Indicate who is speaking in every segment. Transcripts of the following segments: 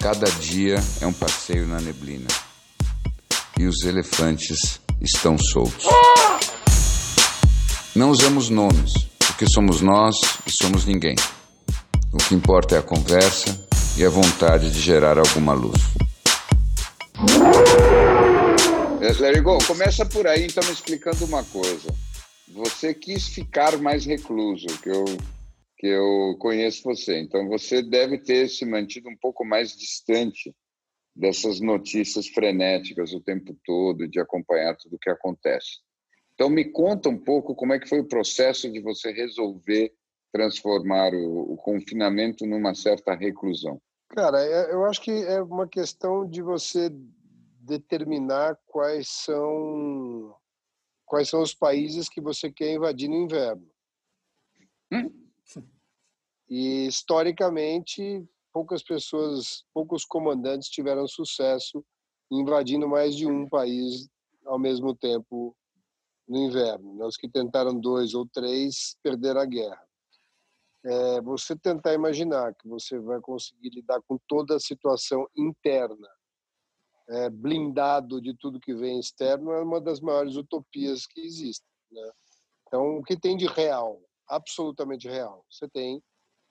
Speaker 1: Cada dia é um passeio na neblina e os elefantes estão soltos. Não usamos nomes, porque somos nós e somos ninguém. O que importa é a conversa e a vontade de gerar alguma luz.
Speaker 2: Lerigo, começa por aí, então, me explicando uma coisa. Você quis ficar mais recluso, que eu, que eu conheço você. Então, você deve ter se mantido um pouco mais distante dessas notícias frenéticas o tempo todo, de acompanhar tudo o que acontece. Então, me conta um pouco como é que foi o processo de você resolver transformar o, o confinamento numa certa reclusão.
Speaker 3: Cara, é, eu acho que é uma questão de você determinar quais são quais são os países que você quer invadir no inverno. Hum? E historicamente, poucas pessoas, poucos comandantes tiveram sucesso invadindo mais de um país ao mesmo tempo no inverno. Os que tentaram dois ou três perderam a guerra. É você tentar imaginar que você vai conseguir lidar com toda a situação interna é, blindado de tudo que vem externo é uma das maiores utopias que existem. Né? Então, o que tem de real, absolutamente real? Você tem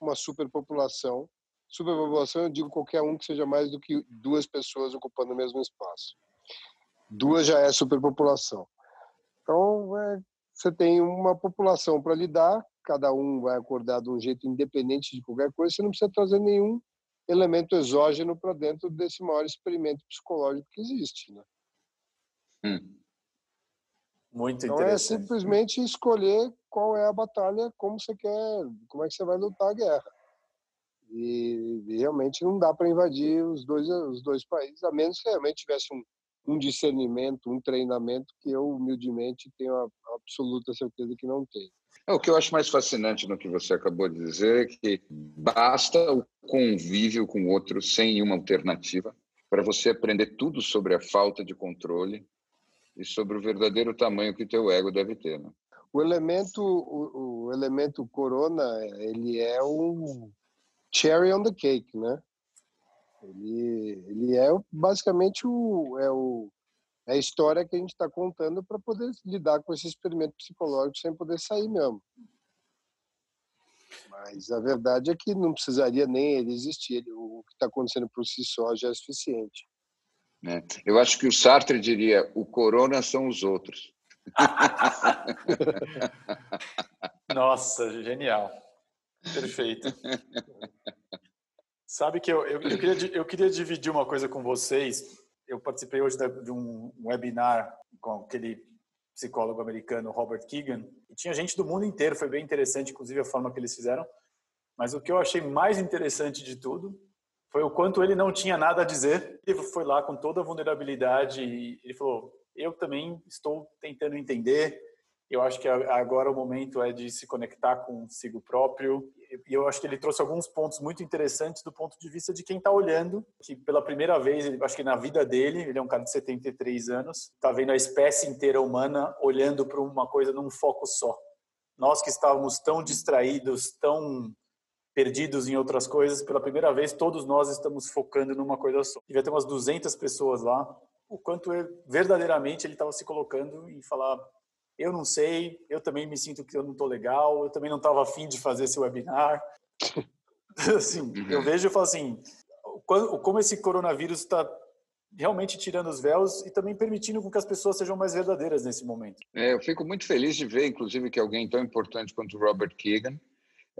Speaker 3: uma superpopulação. Superpopulação, eu digo qualquer um que seja mais do que duas pessoas ocupando o mesmo espaço. Duas já é superpopulação. Então, é, você tem uma população para lidar, cada um vai acordar de um jeito independente de qualquer coisa, você não precisa trazer nenhum elemento exógeno para dentro desse maior experimento psicológico que existe. Né?
Speaker 4: Hum. Muito
Speaker 3: então
Speaker 4: interessante.
Speaker 3: é simplesmente escolher qual é a batalha, como você quer, como é que você vai lutar a guerra. E, e realmente não dá para invadir os dois os dois países, a menos que realmente tivesse um, um discernimento, um treinamento que eu humildemente tenho a absoluta certeza que não tem.
Speaker 2: É, o que eu acho mais fascinante no que você acabou de dizer é que basta o convívio com o outro sem nenhuma alternativa para você aprender tudo sobre a falta de controle e sobre o verdadeiro tamanho que teu ego deve ter. Né?
Speaker 3: O elemento, o, o elemento corona, ele é um cherry on the cake, né? Ele, ele é basicamente o, é o, é a história que a gente está contando para poder lidar com esse experimento psicológico sem poder sair mesmo. Mas a verdade é que não precisaria nem ele existir. O que está acontecendo por si só já é suficiente.
Speaker 2: É. Eu acho que o Sartre diria: o corona são os outros.
Speaker 4: Nossa, genial. Perfeito. Sabe que eu, eu, eu, queria, eu queria dividir uma coisa com vocês eu participei hoje de um webinar com aquele psicólogo americano Robert Keegan e tinha gente do mundo inteiro, foi bem interessante, inclusive a forma que eles fizeram. Mas o que eu achei mais interessante de tudo foi o quanto ele não tinha nada a dizer. Ele foi lá com toda a vulnerabilidade e ele falou: "Eu também estou tentando entender. Eu acho que agora o momento é de se conectar consigo próprio e eu acho que ele trouxe alguns pontos muito interessantes do ponto de vista de quem está olhando, que pela primeira vez, acho que na vida dele, ele é um cara de 73 anos, está vendo a espécie inteira humana olhando para uma coisa num foco só. Nós que estávamos tão distraídos, tão perdidos em outras coisas, pela primeira vez todos nós estamos focando numa coisa só. Devia ter umas 200 pessoas lá, o quanto ele, verdadeiramente ele estava se colocando e falar eu não sei, eu também me sinto que eu não estou legal, eu também não estava afim de fazer esse webinar. assim, uhum. eu vejo e falo assim, como esse coronavírus está realmente tirando os véus e também permitindo com que as pessoas sejam mais verdadeiras nesse momento.
Speaker 2: É, eu fico muito feliz de ver, inclusive, que alguém tão importante quanto Robert Keegan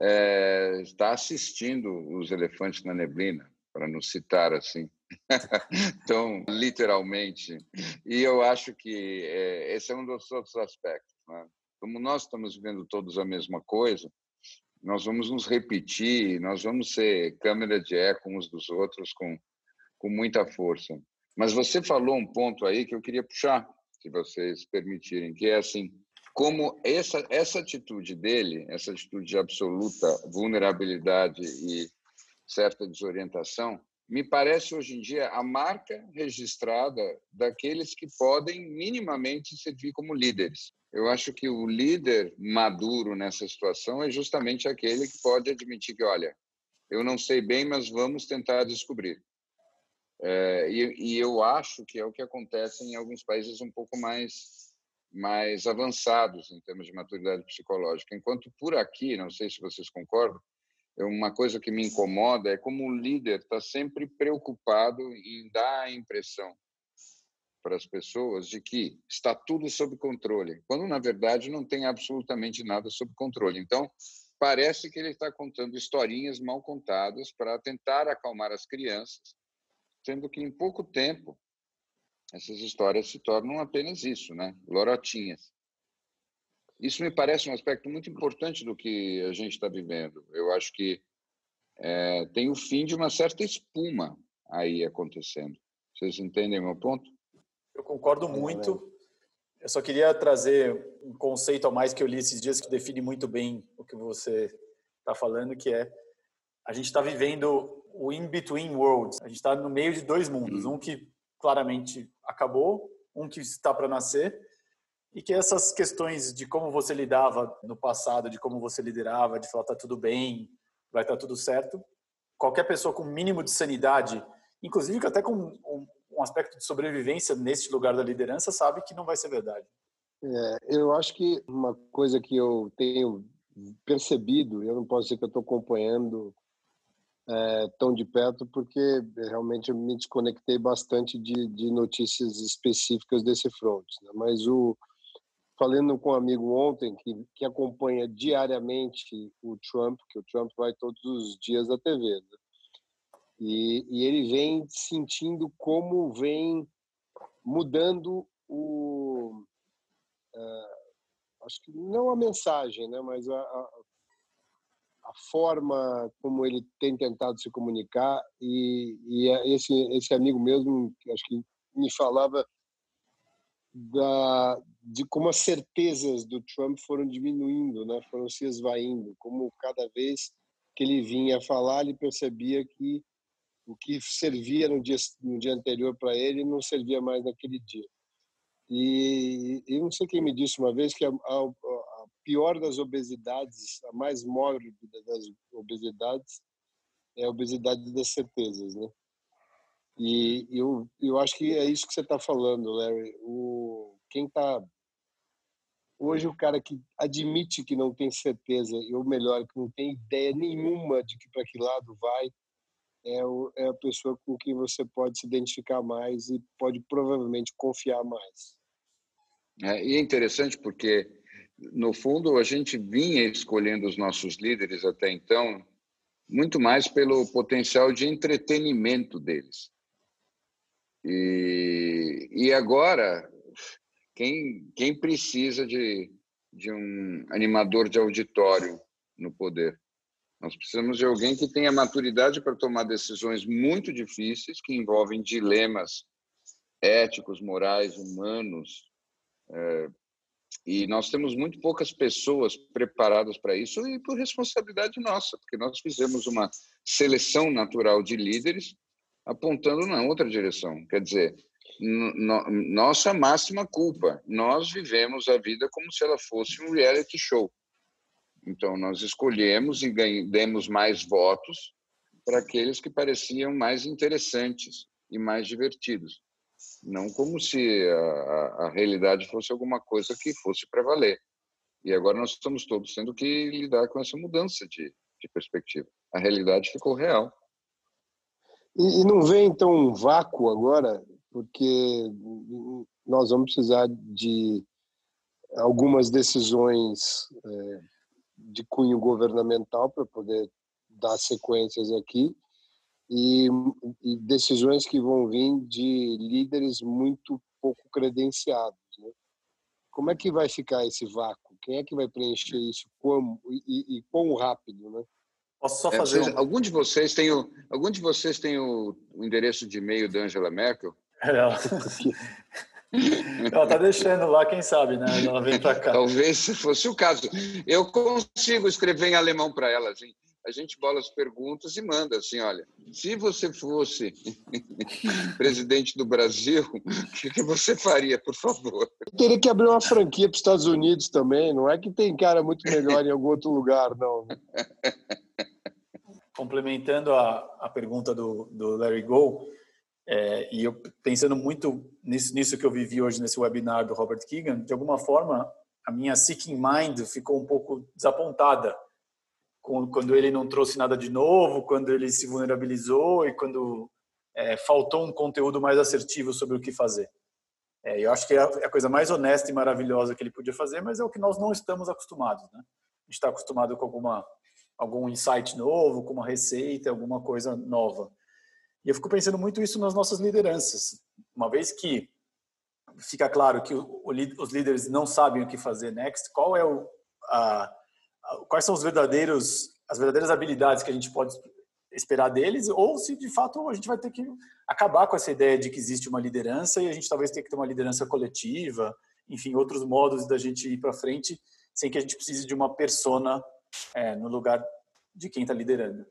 Speaker 2: é, está assistindo os elefantes na neblina, para não citar assim. então, literalmente. E eu acho que é, esse é um dos outros aspectos. Né? Como nós estamos vivendo todos a mesma coisa, nós vamos nos repetir, nós vamos ser câmera de eco uns dos outros com, com muita força. Mas você falou um ponto aí que eu queria puxar, se vocês permitirem, que é assim, como essa, essa atitude dele, essa atitude de absoluta vulnerabilidade e certa desorientação, me parece hoje em dia a marca registrada daqueles que podem minimamente servir como líderes. Eu acho que o líder maduro nessa situação é justamente aquele que pode admitir que, olha, eu não sei bem, mas vamos tentar descobrir. É, e, e, eu acho que é o que acontece em alguns países um pouco mais mais avançados em termos de maturidade psicológica. Enquanto por aqui, não sei se vocês concordam, é uma coisa que me incomoda é como o líder está sempre preocupado em dar a impressão para as pessoas de que está tudo sob controle, quando na verdade não tem absolutamente nada sob controle. Então, parece que ele está contando historinhas mal contadas para tentar acalmar as crianças sendo que em pouco tempo essas histórias se tornam apenas isso, né? Lorotinhas. Isso me parece um aspecto muito importante do que a gente está vivendo. Eu acho que é, tem o fim de uma certa espuma aí acontecendo. Vocês entendem meu ponto?
Speaker 4: Eu concordo muito. Eu só queria trazer um conceito a mais que eu li esses dias que define muito bem o que você está falando, que é a gente está vivendo o in-between worlds. A gente está no meio de dois mundos, um que claramente acabou, um que está para nascer, e que essas questões de como você lidava no passado, de como você liderava, de falar tá tudo bem, vai estar tá tudo certo, qualquer pessoa com mínimo de sanidade, inclusive até com um, aspecto de sobrevivência nesse lugar da liderança, sabe que não vai ser verdade.
Speaker 3: É, eu acho que uma coisa que eu tenho percebido, eu não posso dizer que eu estou acompanhando é, tão de perto, porque realmente eu me desconectei bastante de, de notícias específicas desse front. Né? Mas o falando com um amigo ontem que, que acompanha diariamente o Trump, que o Trump vai todos os dias da TV, né? e, e ele vem sentindo como vem mudando o uh, acho que não a mensagem, né, mas a, a, a forma como ele tem tentado se comunicar e, e é esse esse amigo mesmo acho que me falava da de como as certezas do Trump foram diminuindo, né? Foram se esvaindo, como cada vez que ele vinha falar, ele percebia que o que servia no dia no dia anterior para ele não servia mais naquele dia. E, e não sei quem me disse uma vez que a, a, pior das obesidades, a mais mórbida das obesidades, é a obesidade das certezas, né? E eu, eu acho que é isso que você está falando, Larry. O, quem está hoje o cara que admite que não tem certeza ou melhor que não tem ideia nenhuma de que para que lado vai é, o, é a pessoa com quem você pode se identificar mais e pode provavelmente confiar mais.
Speaker 2: É, e é interessante porque no fundo, a gente vinha escolhendo os nossos líderes até então muito mais pelo potencial de entretenimento deles. E, e agora, quem, quem precisa de, de um animador de auditório no poder? Nós precisamos de alguém que tenha maturidade para tomar decisões muito difíceis, que envolvem dilemas éticos, morais, humanos, é, e nós temos muito poucas pessoas preparadas para isso e por responsabilidade nossa, porque nós fizemos uma seleção natural de líderes apontando na outra direção. Quer dizer, no, nossa máxima culpa, nós vivemos a vida como se ela fosse um reality show. Então, nós escolhemos e demos mais votos para aqueles que pareciam mais interessantes e mais divertidos não como se a, a realidade fosse alguma coisa que fosse para valer. E agora nós estamos todos tendo que lidar com essa mudança de, de perspectiva. A realidade ficou real.
Speaker 3: E, e, não vem então um vácuo agora, porque nós vamos precisar de algumas decisões é, de cunho governamental para poder dar sequências aqui e, e, decisões que vão vir de líderes muito pouco credenciados. Né? Como é que vai ficar esse vácuo? Quem é que vai preencher isso? Como e, e quão rápido, né?
Speaker 2: Posso só é, fazer? É, vocês, um... Algum de vocês tem o algum de vocês tem o, o endereço de e-mail da Angela Merkel?
Speaker 4: Ela... ela tá deixando lá, quem sabe, né? Ela vem para cá.
Speaker 2: Talvez se fosse o caso. Eu consigo escrever em alemão para ela, assim. A gente bola as perguntas e manda assim, olha, se você fosse presidente do Brasil, o que, que você faria, por favor?
Speaker 3: Eu teria que abrir uma franquia para os Estados Unidos também. Não é que tem cara muito melhor em algum outro lugar, não.
Speaker 4: Complementando a, a pergunta do, do Larry Go, é, e eu pensando muito nisso, nisso que eu vivi hoje nesse webinar do Robert Keegan, de alguma forma a minha seeking mind ficou um pouco desapontada quando ele não trouxe nada de novo, quando ele se vulnerabilizou e quando é, faltou um conteúdo mais assertivo sobre o que fazer. É, eu acho que é, é a coisa mais honesta e maravilhosa que ele podia fazer, mas é o que nós não estamos acostumados. Né? A gente está acostumado com alguma algum insight novo, com uma receita, alguma coisa nova. E eu fico pensando muito isso nas nossas lideranças. Uma vez que fica claro que o, o, os líderes não sabem o que fazer next, qual é o, a, quais são os verdadeiros as verdadeiras habilidades que a gente pode esperar deles, ou se de fato a gente vai ter que acabar com essa ideia de que existe uma liderança e a gente talvez tenha que ter uma liderança coletiva, enfim, outros modos da gente ir para frente sem que a gente precise de uma persona é, no lugar de quem está liderando.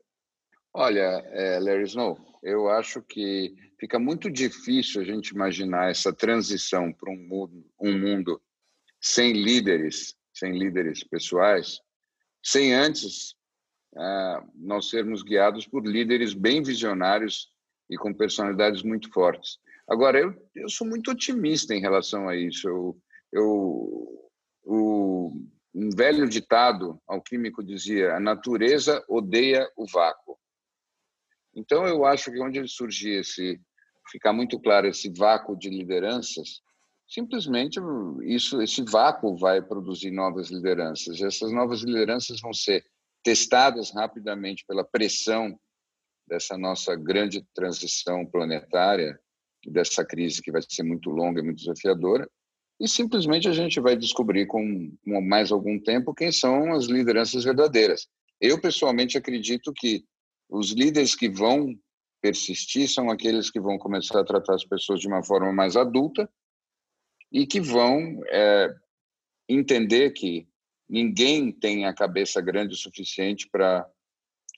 Speaker 2: Olha, é, Larry Snow, eu acho que fica muito difícil a gente imaginar essa transição para um mundo, um mundo sem líderes, sem líderes pessoais, sem antes uh, nós sermos guiados por líderes bem visionários e com personalidades muito fortes. Agora, eu, eu sou muito otimista em relação a isso. Eu, eu, o, um velho ditado alquímico dizia: a natureza odeia o vácuo. Então, eu acho que onde surgir esse, ficar muito claro esse vácuo de lideranças, simplesmente isso, esse vácuo vai produzir novas lideranças. Essas novas lideranças vão ser testadas rapidamente pela pressão dessa nossa grande transição planetária, dessa crise que vai ser muito longa e muito desafiadora, e simplesmente a gente vai descobrir com, com mais algum tempo quem são as lideranças verdadeiras. Eu, pessoalmente, acredito que os líderes que vão persistir são aqueles que vão começar a tratar as pessoas de uma forma mais adulta e que vão é, entender que ninguém tem a cabeça grande o suficiente para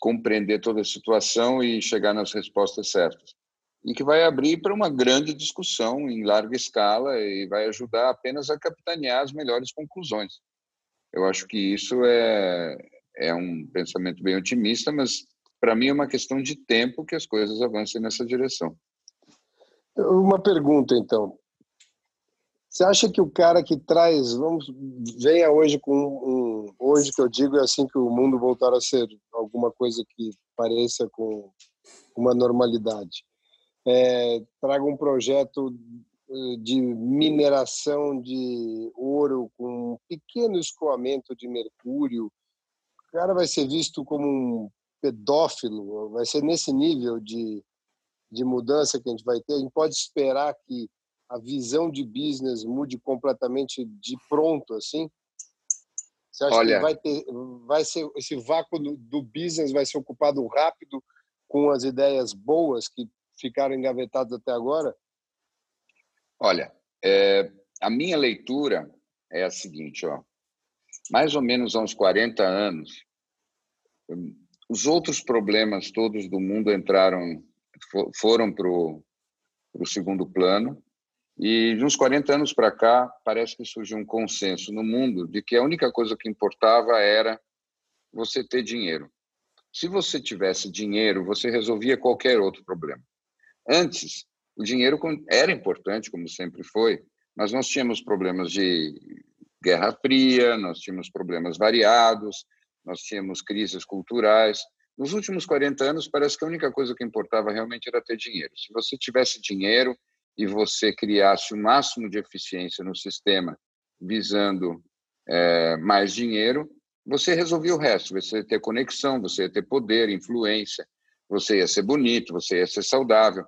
Speaker 2: compreender toda a situação e chegar nas respostas certas. E que vai abrir para uma grande discussão em larga escala e vai ajudar apenas a capitanear as melhores conclusões. Eu acho que isso é, é um pensamento bem otimista, mas para mim é uma questão de tempo que as coisas avancem nessa direção.
Speaker 3: Uma pergunta, então. Você acha que o cara que traz, vamos, venha hoje com um, hoje que eu digo é assim que o mundo voltar a ser alguma coisa que pareça com uma normalidade, é, traga um projeto eh, de mineração de ouro com um pequeno escoamento de mercúrio, o cara vai ser visto como um pedófilo, vai ser nesse nível de, de mudança que a gente vai ter. A gente pode esperar que a visão de business mude completamente de pronto, assim? Você acha Olha, que vai ter, vai ser esse vácuo do business vai ser ocupado rápido com as ideias boas que ficaram engavetadas até agora?
Speaker 2: Olha, é, a minha leitura é a seguinte, ó. Mais ou menos há uns 40 anos, os outros problemas todos do mundo entraram, foram para o segundo plano. E de uns 40 anos para cá, parece que surgiu um consenso no mundo de que a única coisa que importava era você ter dinheiro. Se você tivesse dinheiro, você resolvia qualquer outro problema. Antes, o dinheiro era importante, como sempre foi, mas nós tínhamos problemas de Guerra Fria, nós tínhamos problemas variados, nós tínhamos crises culturais. Nos últimos 40 anos, parece que a única coisa que importava realmente era ter dinheiro. Se você tivesse dinheiro e você criasse o máximo de eficiência no sistema visando é, mais dinheiro, você resolvia o resto. Você ia ter conexão, você ia ter poder, influência, você ia ser bonito, você ia ser saudável.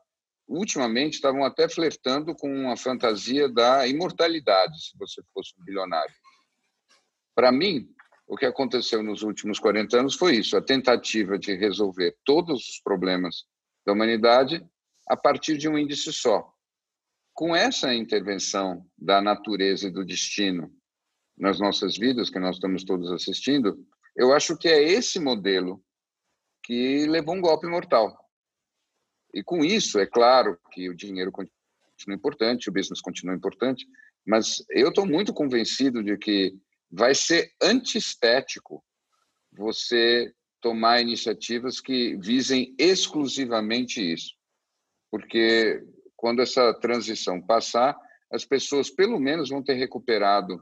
Speaker 2: Ultimamente, estavam até flertando com a fantasia da imortalidade, se você fosse um bilionário. Para mim, o que aconteceu nos últimos 40 anos foi isso: a tentativa de resolver todos os problemas da humanidade a partir de um índice só. Com essa intervenção da natureza e do destino nas nossas vidas, que nós estamos todos assistindo, eu acho que é esse modelo que levou um golpe mortal. E com isso, é claro que o dinheiro continua importante, o business continua importante, mas eu estou muito convencido de que vai ser antiestético você tomar iniciativas que visem exclusivamente isso. Porque quando essa transição passar, as pessoas pelo menos vão ter recuperado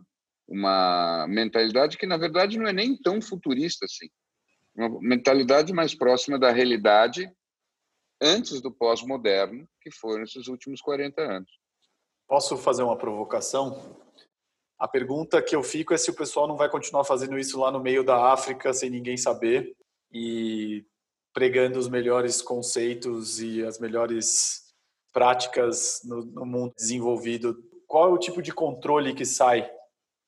Speaker 2: uma mentalidade que, na verdade, não é nem tão futurista assim. Uma mentalidade mais próxima da realidade antes do pós-moderno, que foram esses últimos 40 anos.
Speaker 4: Posso fazer uma provocação? A pergunta que eu fico é se o pessoal não vai continuar fazendo isso lá no meio da África sem ninguém saber e pregando os melhores conceitos e as melhores práticas no, no mundo desenvolvido. Qual é o tipo de controle que sai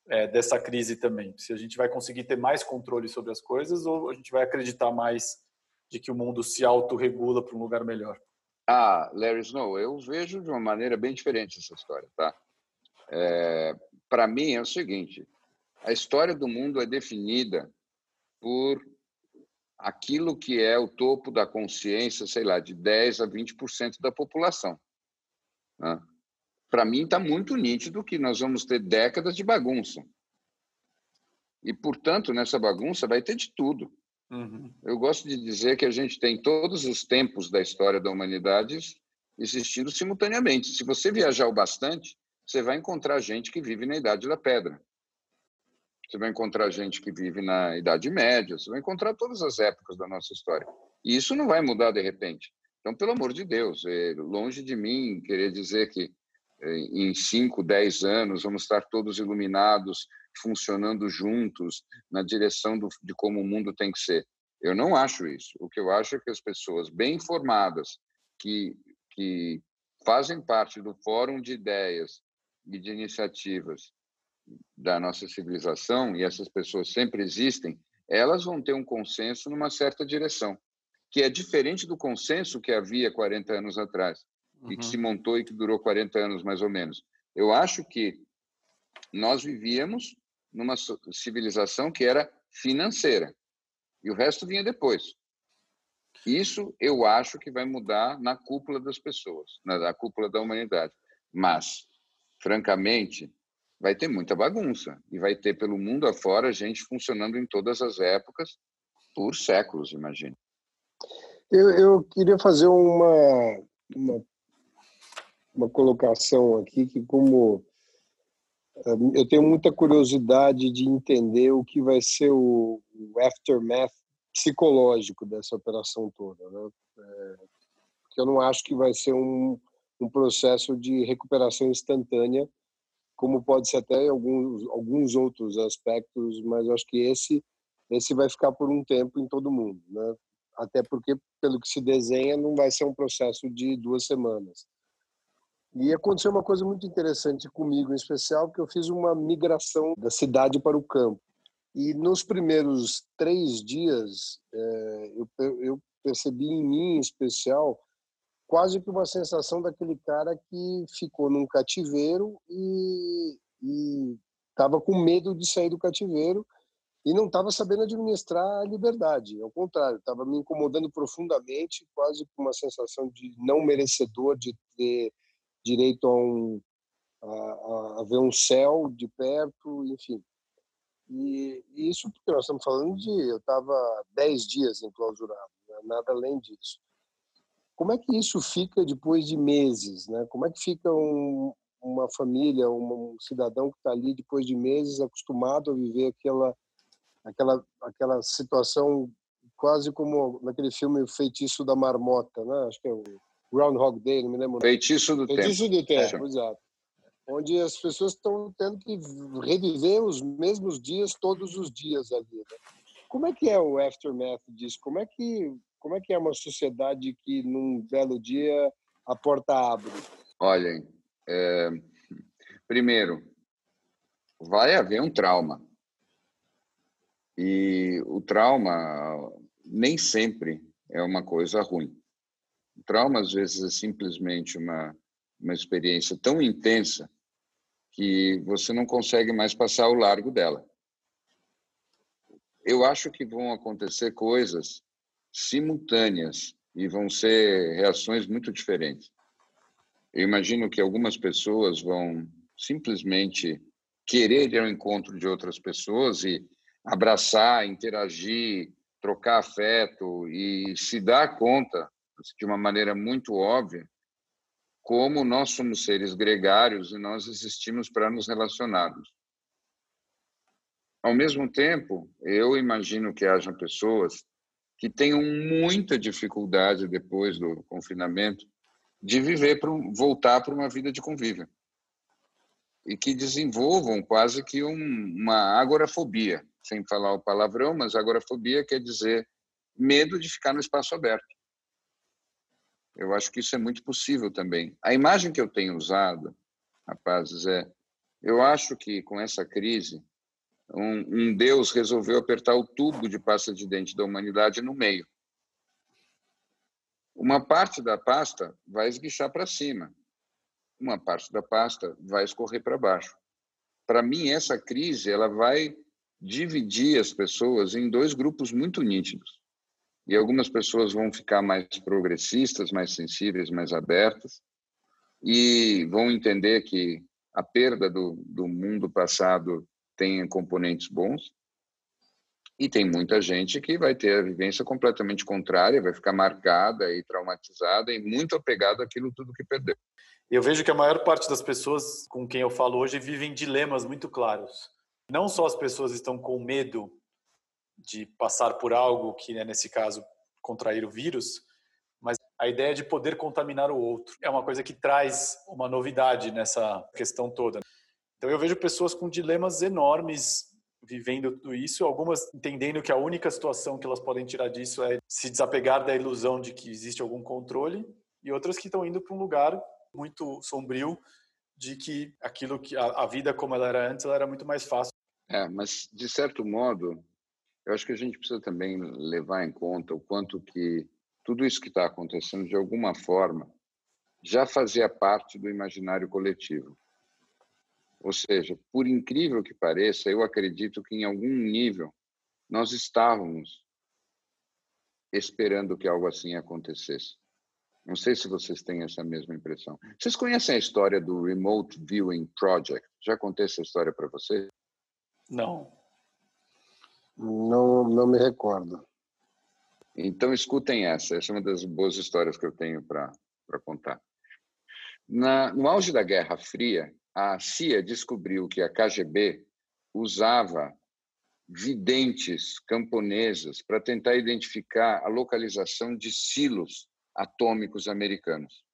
Speaker 4: é, dessa crise também? Se a gente vai conseguir ter mais controle sobre as coisas ou a gente vai acreditar mais de que o mundo se autorregula para um lugar melhor?
Speaker 2: Ah, Larry Snow, eu vejo de uma maneira bem diferente essa história, tá? É, para mim é o seguinte: a história do mundo é definida por aquilo que é o topo da consciência, sei lá, de 10 a 20% da população. Né? Para mim está muito nítido que nós vamos ter décadas de bagunça. E, portanto, nessa bagunça vai ter de tudo. Uhum. Eu gosto de dizer que a gente tem todos os tempos da história da humanidade existindo simultaneamente. Se você viajar o bastante, você vai encontrar gente que vive na Idade da Pedra. Você vai encontrar gente que vive na Idade Média, você vai encontrar todas as épocas da nossa história. E isso não vai mudar de repente. Então, pelo amor de Deus, é longe de mim querer dizer que é, em 5, 10 anos vamos estar todos iluminados, funcionando juntos na direção do, de como o mundo tem que ser. Eu não acho isso. O que eu acho é que as pessoas bem informadas, que, que fazem parte do fórum de ideias e de iniciativas da nossa civilização, e essas pessoas sempre existem, elas vão ter um consenso numa certa direção, que é diferente do consenso que havia 40 anos atrás, uhum. e que se montou e que durou 40 anos mais ou menos. Eu acho que nós vivíamos numa civilização que era financeira, e o resto vinha depois. Isso eu acho que vai mudar na cúpula das pessoas, na cúpula da humanidade. Mas, francamente, vai ter muita bagunça e vai ter pelo mundo afora gente funcionando em todas as épocas por séculos, imagine.
Speaker 3: Eu, eu queria fazer uma, uma, uma colocação aqui que como eh, eu tenho muita curiosidade de entender o que vai ser o, o aftermath psicológico dessa operação toda, né? É, eu não acho que vai ser um, um processo de recuperação instantânea como pode ser até alguns alguns outros aspectos, mas acho que esse esse vai ficar por um tempo em todo mundo, né? Até porque pelo que se desenha não vai ser um processo de duas semanas. E aconteceu uma coisa muito interessante comigo, em especial, que eu fiz uma migração da cidade para o campo. E nos primeiros três dias, eu, eu percebi em mim, em especial, quase que uma sensação daquele cara que ficou num cativeiro e estava com medo de sair do cativeiro e não estava sabendo administrar a liberdade. Ao contrário, estava me incomodando profundamente, quase com uma sensação de não merecedor de ter direito a, um, a, a ver um céu de perto, enfim. E, e, isso porque nós estamos falando de eu estava dez dias enclausurado, né? nada além disso. Como é que isso fica depois de meses? Né? Como é que fica um, uma família, um, um cidadão que está ali depois de meses acostumado a viver aquela, aquela, aquela situação quase como naquele filme O Feitiço da Marmota, né? acho que é o Groundhog Day, não me lembro.
Speaker 2: Feitiço do
Speaker 3: Feitiço Tempo. Feitiço do Tempo, é. exato. Onde as pessoas estão tendo que reviver os mesmos dias todos os dias ali. Né? Como é que é o aftermath disso? Como é que como é que é uma sociedade que num belo dia a porta abre?
Speaker 2: Olhem, é, primeiro, vai haver um trauma. E o trauma nem sempre é uma coisa ruim. O trauma, às vezes, é simplesmente uma uma experiência tão intensa que você não consegue mais passar ao largo dela. Eu acho que vão acontecer coisas simultâneas e vão ser reações muito diferentes. Eu imagino que algumas pessoas vão simplesmente querer ir ao encontro de outras pessoas e abraçar, interagir, trocar afeto e se dar conta de uma maneira muito óbvia como nós somos seres gregários e nós existimos para nos relacionarmos. Ao mesmo tempo, eu imagino que haja pessoas que tenham muita dificuldade depois do confinamento de viver para voltar para uma vida de convívio e que desenvolvam quase que um, uma agorafobia, sem falar o palavrão, mas agorafobia quer dizer medo de ficar no espaço aberto. Eu acho que isso é muito possível também. A imagem que eu tenho usado, rapazes, é: eu acho que com essa crise, um, um Deus resolveu apertar o tubo de pasta de dente da humanidade no meio. Uma parte da pasta vai esguichar para cima, uma parte da pasta vai escorrer para baixo. Para mim, essa crise ela vai dividir as pessoas em dois grupos muito nítidos. E algumas pessoas vão ficar mais progressistas, mais sensíveis, mais abertas, e vão entender que a perda do, do mundo passado tem componentes bons. E tem muita gente que vai ter a vivência completamente contrária, vai ficar marcada e traumatizada e muito apegada àquilo tudo que perdeu.
Speaker 4: Eu vejo que a maior parte das pessoas com quem eu falo hoje vivem dilemas muito claros. Não só as pessoas estão com medo de passar por algo que, né, nesse caso, contrair o vírus, mas a ideia de poder contaminar o outro é uma coisa que traz uma novidade nessa questão toda. Então eu vejo pessoas com dilemas enormes vivendo tudo isso, algumas entendendo que a única situação que elas podem tirar disso é se desapegar da ilusão de que existe algum controle, e outras que estão indo para um lugar muito sombrio de que aquilo que a, a vida como ela era antes, ela era muito mais fácil.
Speaker 2: É, mas de certo modo, eu acho que a gente precisa também levar em conta o quanto que tudo isso que está acontecendo, de alguma forma, já fazia parte do imaginário coletivo. Ou seja, por incrível que pareça, eu acredito que em algum nível nós estávamos esperando que algo assim acontecesse. Não sei se vocês têm essa mesma impressão. Vocês conhecem a história do Remote Viewing Project? Já contei essa história para vocês?
Speaker 4: Não.
Speaker 3: Não, não me recordo.
Speaker 2: Então, escutem essa. Essa é uma das boas histórias que eu tenho para contar. Na, no auge da Guerra Fria, a CIA descobriu que a KGB usava videntes camponesas para tentar identificar a localização de silos atômicos americanos.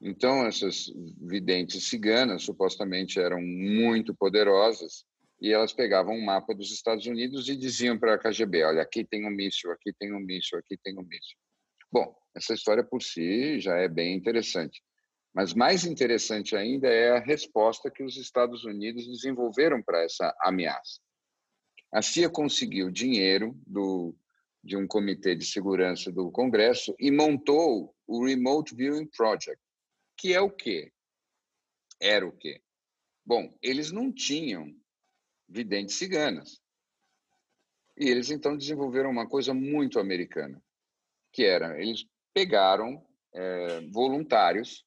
Speaker 2: Então, essas videntes ciganas supostamente eram muito poderosas e elas pegavam um mapa dos Estados Unidos e diziam para a KGB: olha, aqui tem um míssil, aqui tem um míssil, aqui tem um míssil. Bom, essa história por si já é bem interessante. Mas mais interessante ainda é a resposta que os Estados Unidos desenvolveram para essa ameaça. A CIA conseguiu dinheiro do, de um comitê de segurança do Congresso e montou o Remote Viewing Project, que é o quê? Era o quê? Bom, eles não tinham videntes ciganas. E eles então desenvolveram uma coisa muito americana, que era eles pegaram é, voluntários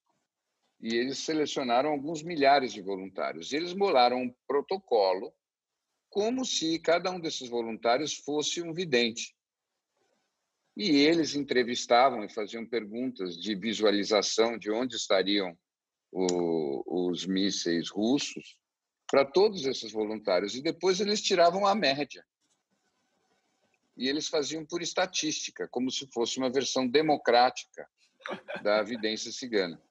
Speaker 2: e eles selecionaram alguns milhares de voluntários. Eles molaram um protocolo como se cada um desses voluntários fosse um vidente. E eles entrevistavam e faziam perguntas de visualização de onde estariam o, os mísseis russos para todos esses voluntários e depois eles tiravam a média. E eles faziam por estatística, como se fosse uma versão democrática da evidência cigana.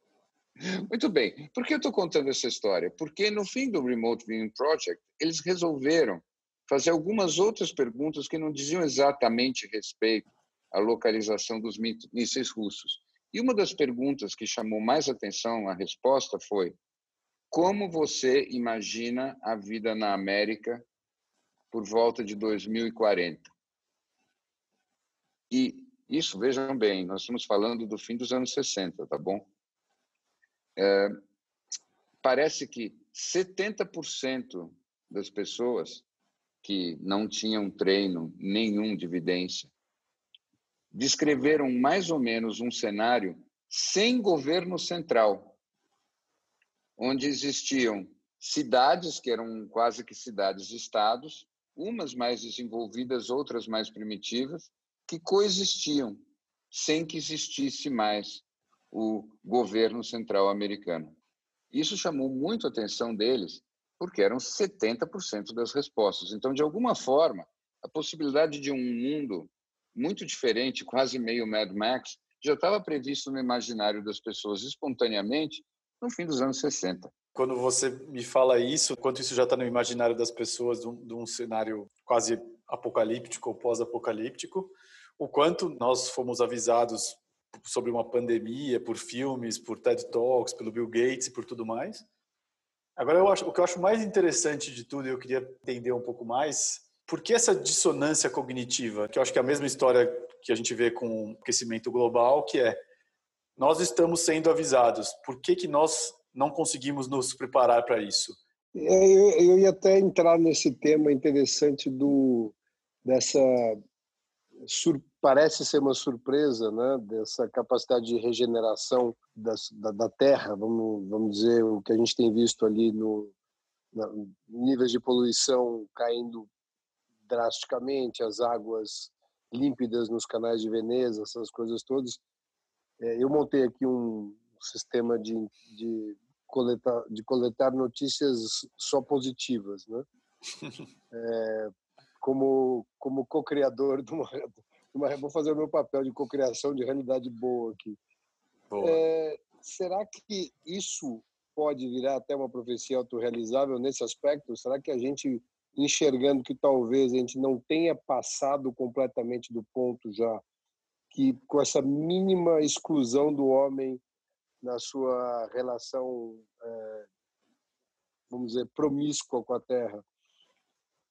Speaker 2: Muito bem. Por que eu estou contando essa história? Porque no fim do Remote Viewing Project, eles resolveram fazer algumas outras perguntas que não diziam exatamente respeito à localização dos mísseis russos. E uma das perguntas que chamou mais atenção, a resposta foi: como você imagina a vida na América por volta de 2040? E isso, vejam bem, nós estamos falando do fim dos anos 60, tá bom? É, parece que 70% das pessoas que não tinham treino nenhum de evidência descreveram mais ou menos um cenário sem governo central, onde existiam cidades que eram quase que cidades-estados, umas mais desenvolvidas, outras mais primitivas, que coexistiam sem que existisse mais o governo central americano. Isso chamou muito a atenção deles, porque eram 70% das respostas. Então, de alguma forma, a possibilidade de um mundo muito diferente, quase meio Mad Max, já estava previsto no imaginário das pessoas espontaneamente no fim dos anos 60.
Speaker 4: Quando você me fala isso, quanto isso já está no imaginário das pessoas de um, de um cenário quase apocalíptico ou pós-apocalíptico, o quanto nós fomos avisados sobre uma pandemia por filmes, por TED Talks, pelo Bill Gates e por tudo mais. Agora, eu acho, o que eu acho mais interessante de tudo, e eu queria entender um pouco mais, por que essa dissonância cognitiva? Que eu acho que é a mesma história que a gente vê com o aquecimento global, que é nós estamos sendo avisados. Por que, que nós não conseguimos nos preparar para isso?
Speaker 3: É, eu, eu ia até entrar nesse tema interessante do dessa sur, parece ser uma surpresa, né, dessa capacidade de regeneração das, da, da, Terra, vamos, vamos dizer, o que a gente tem visto ali no na, níveis de poluição caindo drasticamente, as águas límpidas nos canais de Veneza, essas coisas todas. É, eu montei aqui um sistema de, de, coletar, de coletar notícias só positivas, né? É, como como co-criador de uma, uma, vou fazer o meu papel de co-criação de realidade boa aqui. Boa. É, será que isso pode virar até uma profecia autorrealizável nesse aspecto? Será que a gente enxergando que talvez a gente não tenha passado completamente do ponto já que com essa mínima exclusão do homem na sua relação, é, vamos dizer, promíscua com a Terra,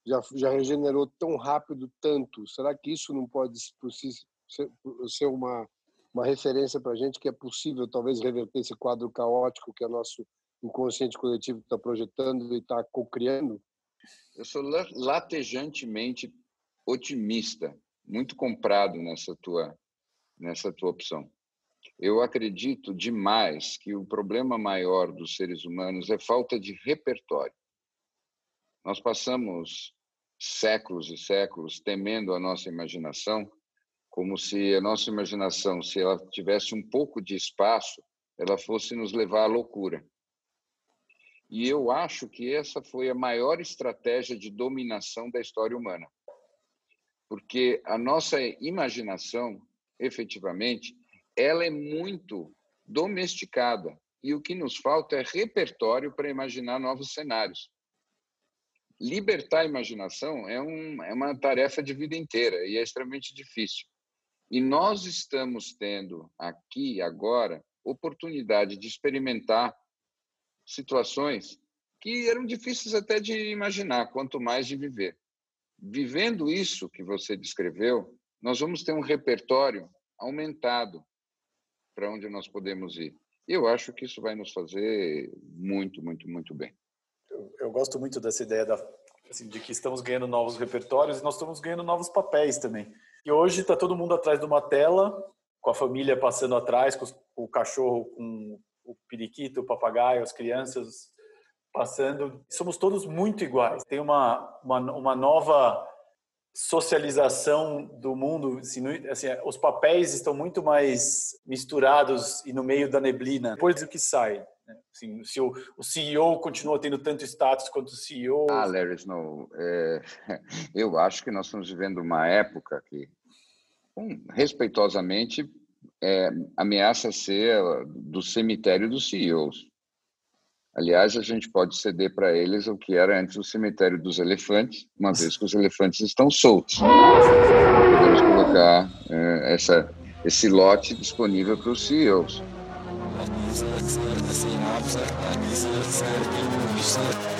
Speaker 3: já, já regenerou tão rápido tanto? Será que isso não pode ser, ser uma, uma referência para a gente que é possível talvez reverter esse quadro caótico que o nosso inconsciente coletivo está projetando e está co-criando?
Speaker 2: Eu sou latejantemente otimista, muito comprado nessa tua nessa tua opção. Eu acredito demais que o problema maior dos seres humanos é falta de repertório. Nós passamos séculos e séculos temendo a nossa imaginação, como se a nossa imaginação, se ela tivesse um pouco de espaço, ela fosse nos levar à loucura. E eu acho que essa foi a maior estratégia de dominação da história humana. Porque a nossa imaginação, efetivamente, ela é muito domesticada. E o que nos falta é repertório para imaginar novos cenários. Libertar a imaginação é, um, é uma tarefa de vida inteira e é extremamente difícil. E nós estamos tendo aqui, agora, oportunidade de experimentar situações que eram difíceis até de imaginar, quanto mais de viver. Vivendo isso que você descreveu, nós vamos ter um repertório aumentado para onde nós podemos ir. Eu acho que isso vai nos fazer muito, muito, muito bem.
Speaker 4: Eu, eu gosto muito dessa ideia da, assim, de que estamos ganhando novos repertórios e nós estamos ganhando novos papéis também. E hoje está todo mundo atrás de uma tela, com a família passando atrás, com o cachorro com o periquito, o papagaio, as crianças passando. Somos todos muito iguais. Tem uma, uma, uma nova socialização do mundo, assim, assim, os papéis estão muito mais misturados e no meio da neblina. Depois do que sai? Assim, se o, o, CEO continua tendo tanto status quanto o CEO.
Speaker 2: Ah, Larry Snow, é, eu acho que nós estamos vivendo uma época que, um, respeitosamente, é, ameaça ser do cemitério dos CEOs. Aliás, a gente pode ceder para eles o que era antes o cemitério dos elefantes, uma vez que os elefantes estão soltos. Podemos colocar é, essa, esse lote disponível para os CEOs. Sinopsis, sinopsis, sinopsis, sinopsis,